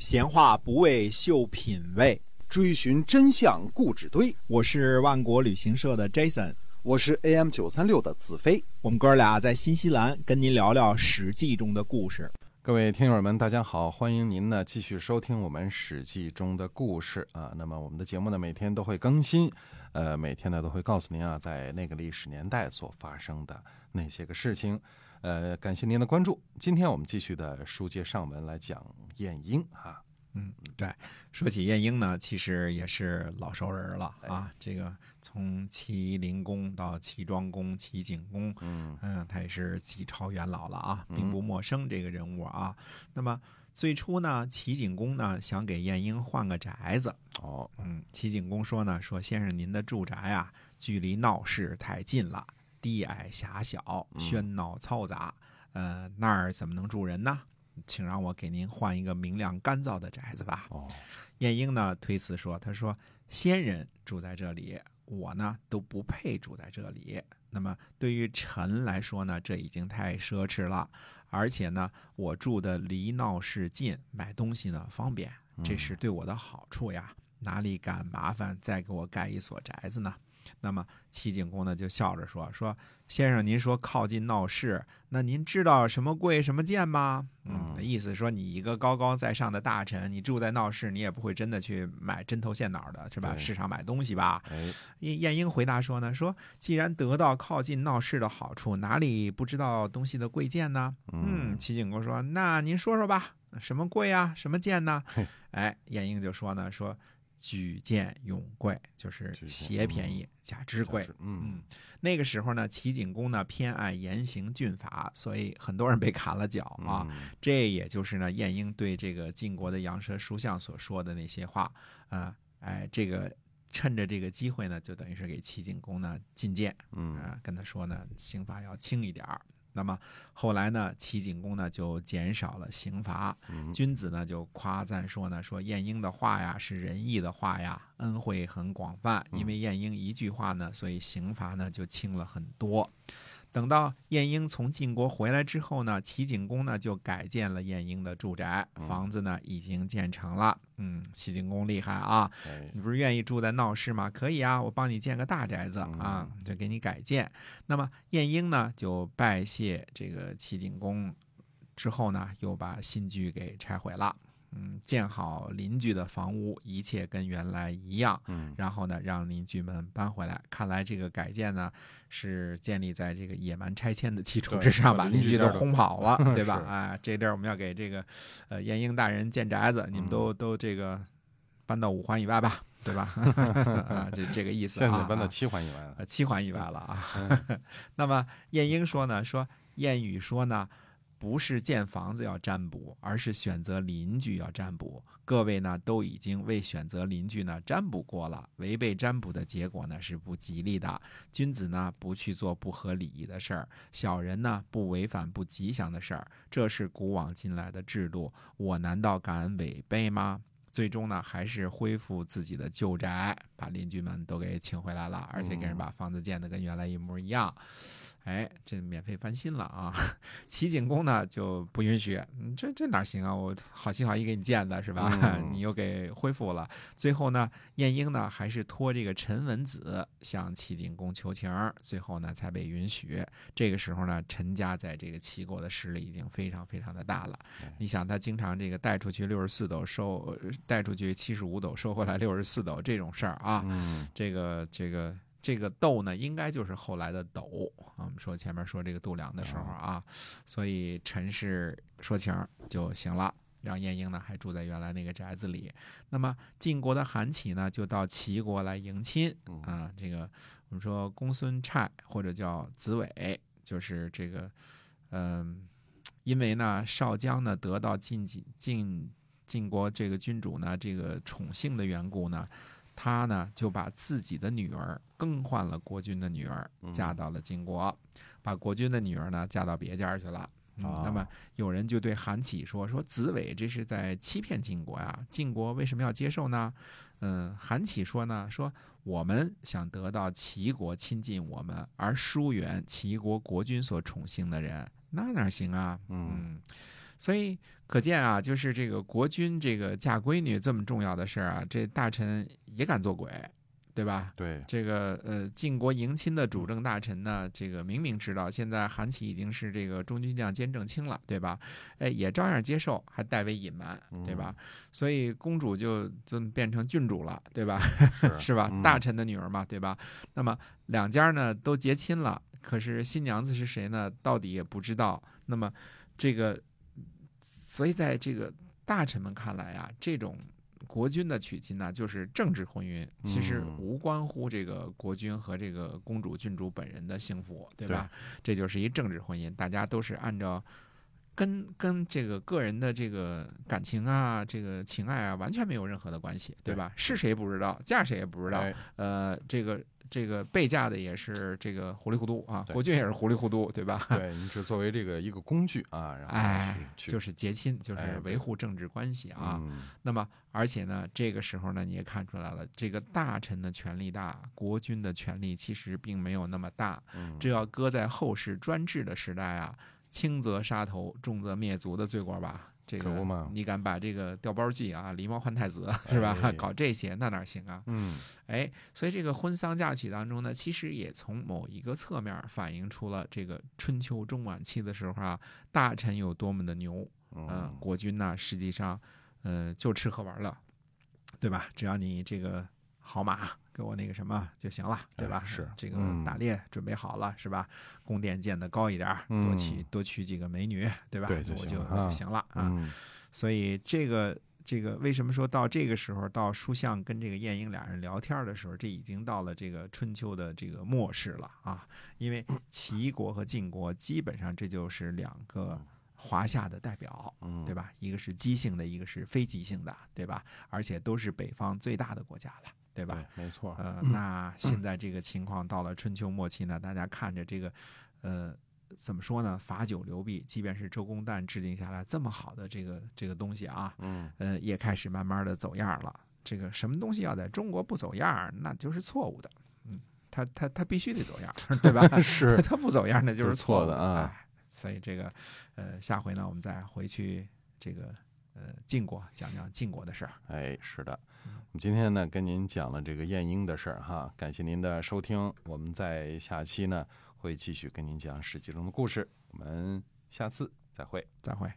闲话不为秀品味，追寻真相故纸堆。我是万国旅行社的 Jason，我是 AM 九三六的子飞。我们哥俩在新西兰跟您聊聊《史记》中的故事。各位听友们，大家好，欢迎您呢继续收听我们《史记》中的故事啊。那么我们的节目呢每天都会更新，呃，每天呢都会告诉您啊，在那个历史年代所发生的那些个事情。呃，感谢您的关注。今天我们继续的书接上文来讲晏婴啊。嗯，对，说起晏婴呢，其实也是老熟人了啊。这个从齐灵公到齐庄公、齐景公，嗯嗯，他也是几朝元老了啊，并不陌生这个人物啊。那么最初呢，齐景公呢想给晏婴换个宅子。哦，嗯，齐景公说呢，说先生您的住宅啊，距离闹市太近了。低矮狭小，喧闹嘈杂，呃，那儿怎么能住人呢？请让我给您换一个明亮干燥的宅子吧。哦，晏婴呢推辞说：“他说先人住在这里，我呢都不配住在这里。那么对于臣来说呢，这已经太奢侈了。而且呢，我住的离闹市近，买东西呢方便，这是对我的好处呀。哪里敢麻烦再给我盖一所宅子呢？”那么齐景公呢就笑着说：“说先生，您说靠近闹市，那您知道什么贵什么贱吗？嗯，意思说你一个高高在上的大臣，你住在闹市，你也不会真的去买针头线脑的，是吧？市场买东西吧？”晏，晏婴回答说呢：“说既然得到靠近闹市的好处，哪里不知道东西的贵贱呢？”嗯，齐景公说：“那您说说吧，什么贵啊？什么贱呢？”哎，晏婴就说呢：“说。”举荐永贵，就是嫌便宜，假之贵。嗯，那个时候呢，齐景公呢偏爱严刑峻法，所以很多人被砍了脚啊。这也就是呢，晏婴对这个晋国的杨奢书相所说的那些话啊。哎，这个趁着这个机会呢，就等于是给齐景公呢进谏，嗯，跟他说呢，刑罚要轻一点儿。那么后来呢，齐景公呢就减少了刑罚，君子呢就夸赞说呢，说晏婴的话呀是仁义的话呀，恩惠很广泛。因为晏婴一句话呢，所以刑罚呢就轻了很多。等到晏婴从晋国回来之后呢，齐景公呢就改建了晏婴的住宅，房子呢已经建成了。嗯，齐景公厉害啊！你不是愿意住在闹市吗？可以啊，我帮你建个大宅子啊，就给你改建。那么晏婴呢就拜谢这个齐景公，之后呢又把新居给拆毁了。嗯，建好邻居的房屋，一切跟原来一样。嗯，然后呢，让邻居们搬回来。看来这个改建呢，是建立在这个野蛮拆迁的基础之上，把邻居都轰跑了，对吧？啊，这地儿我们要给这个呃晏婴大人建宅子，你们都都这个搬到五环以外吧，对吧？啊，这这个意思啊。现在搬到七环以外了，七环以外了啊。那么晏婴说呢，说谚语说呢。不是建房子要占卜，而是选择邻居要占卜。各位呢都已经为选择邻居呢占卜过了，违背占卜的结果呢是不吉利的。君子呢不去做不合礼仪的事儿，小人呢不违反不吉祥的事儿，这是古往今来的制度。我难道敢违背吗？最终呢还是恢复自己的旧宅，把邻居们都给请回来了，而且给人把房子建的跟原来一模一样。哎，这免费翻新了啊！齐景公呢就不允许，这这哪行啊？我好心好意给你建的是吧？你又给恢复了。最后呢，晏婴呢还是托这个陈文子向齐景公求情，最后呢才被允许。这个时候呢，陈家在这个齐国的势力已经非常非常的大了。你想，他经常这个带出去六十四斗收，带出去七十五斗收回来六十四斗这种事儿啊，这个这个。这个斗呢，应该就是后来的斗啊。我们说前面说这个度量的时候啊，所以陈氏说情就行了，让晏婴呢还住在原来那个宅子里。那么晋国的韩起呢，就到齐国来迎亲啊。这个我们说公孙瓒或者叫子伟，就是这个嗯，因为呢少姜呢得到晋晋晋国这个君主呢这个宠幸的缘故呢。他呢就把自己的女儿更换了国君的女儿，嫁到了晋国，把国君的女儿呢嫁到别家去了。那么有人就对韩起说：“说子伟这是在欺骗晋国呀？晋国为什么要接受呢？”嗯，韩起说呢：“说我们想得到齐国亲近我们，而疏远齐国国君所宠幸的人，那哪行啊？”嗯。所以可见啊，就是这个国君这个嫁闺女这么重要的事儿啊，这大臣也敢做鬼，对吧？对，这个呃，晋国迎亲的主政大臣呢，这个明明知道现在韩琦已经是这个中军将兼正卿了，对吧？哎，也照样接受，还代为隐瞒，对吧？所以公主就这么变成郡主了，对吧？是吧？嗯大臣的女儿嘛，对吧？那么两家呢都结亲了，可是新娘子是谁呢？到底也不知道。那么这个，所以在这个大臣们看来啊，这种国君的娶亲呢，就是政治婚姻，其实嗯无关乎这个国君和这个公主、郡主本人的幸福，对吧？这就是一政治婚姻，大家都是按照。跟跟这个个人的这个感情啊，这个情爱啊，完全没有任何的关系，对吧？是谁不知道，嫁谁也不知道，哎呃，这个这个被嫁的也是这个糊里糊涂啊，国君也是糊里糊涂，对吧？对，你只作为这个一个工具啊，然后哎，去就是结亲，就是哎维护政治关系啊。嗯那么，而且呢，这个时候呢，你也看出来了，这个大臣的权力大，国君的权力其实并没有那么大。嗯这要搁在后世专制的时代啊，轻则杀头，重则灭族的罪过吧？这个你敢把这个调包计啊，狸猫换太子 是吧？哎搞这些那哪行啊？嗯哎，所以这个婚丧嫁娶当中呢，其实也从某一个侧面反映出了这个春秋中晚期的时候啊，大臣有多么的牛，嗯、嗯国君呢实际上，呃，就吃喝玩乐，对吧？只要你这个好马给我那个什么就行了，对吧？哎是这个嗯打猎准备好了是吧？宫殿建的高一点儿，多嗯娶多娶几个美女，对吧？对就我就行了啊我就行了啊。嗯所以这个这个为什么说到这个时候，到书相跟这个晏婴俩人聊天的时候，这已经到了这个春秋的这个末世了啊？因为齐国和晋国基本上这就是两个华夏的代表，嗯，对吧？一个是姬姓的，一个是非姬姓的，对吧？而且都是北方最大的国家了，对吧？对，没错，呃，那现在这个情况到了春秋末期呢，大家看着这个，呃，怎么说呢？罚酒流弊，即便是周公旦制定下来这么好的这个这个东西啊，嗯呃，也开始慢慢的走样了。这个什么东西要在中国不走样，那就是错误的。嗯，他他他必须得走样，对吧？是 他不走样那就就是是错的啊哎所以这个，呃，下回呢，我们再回去这个呃晋国讲讲晋国的事儿。哎，是的，我们今天呢跟您讲了这个晏婴的事儿哈，感谢您的收听，我们在下期呢会继续跟您讲《史记》中的故事，我们下次再会。再会。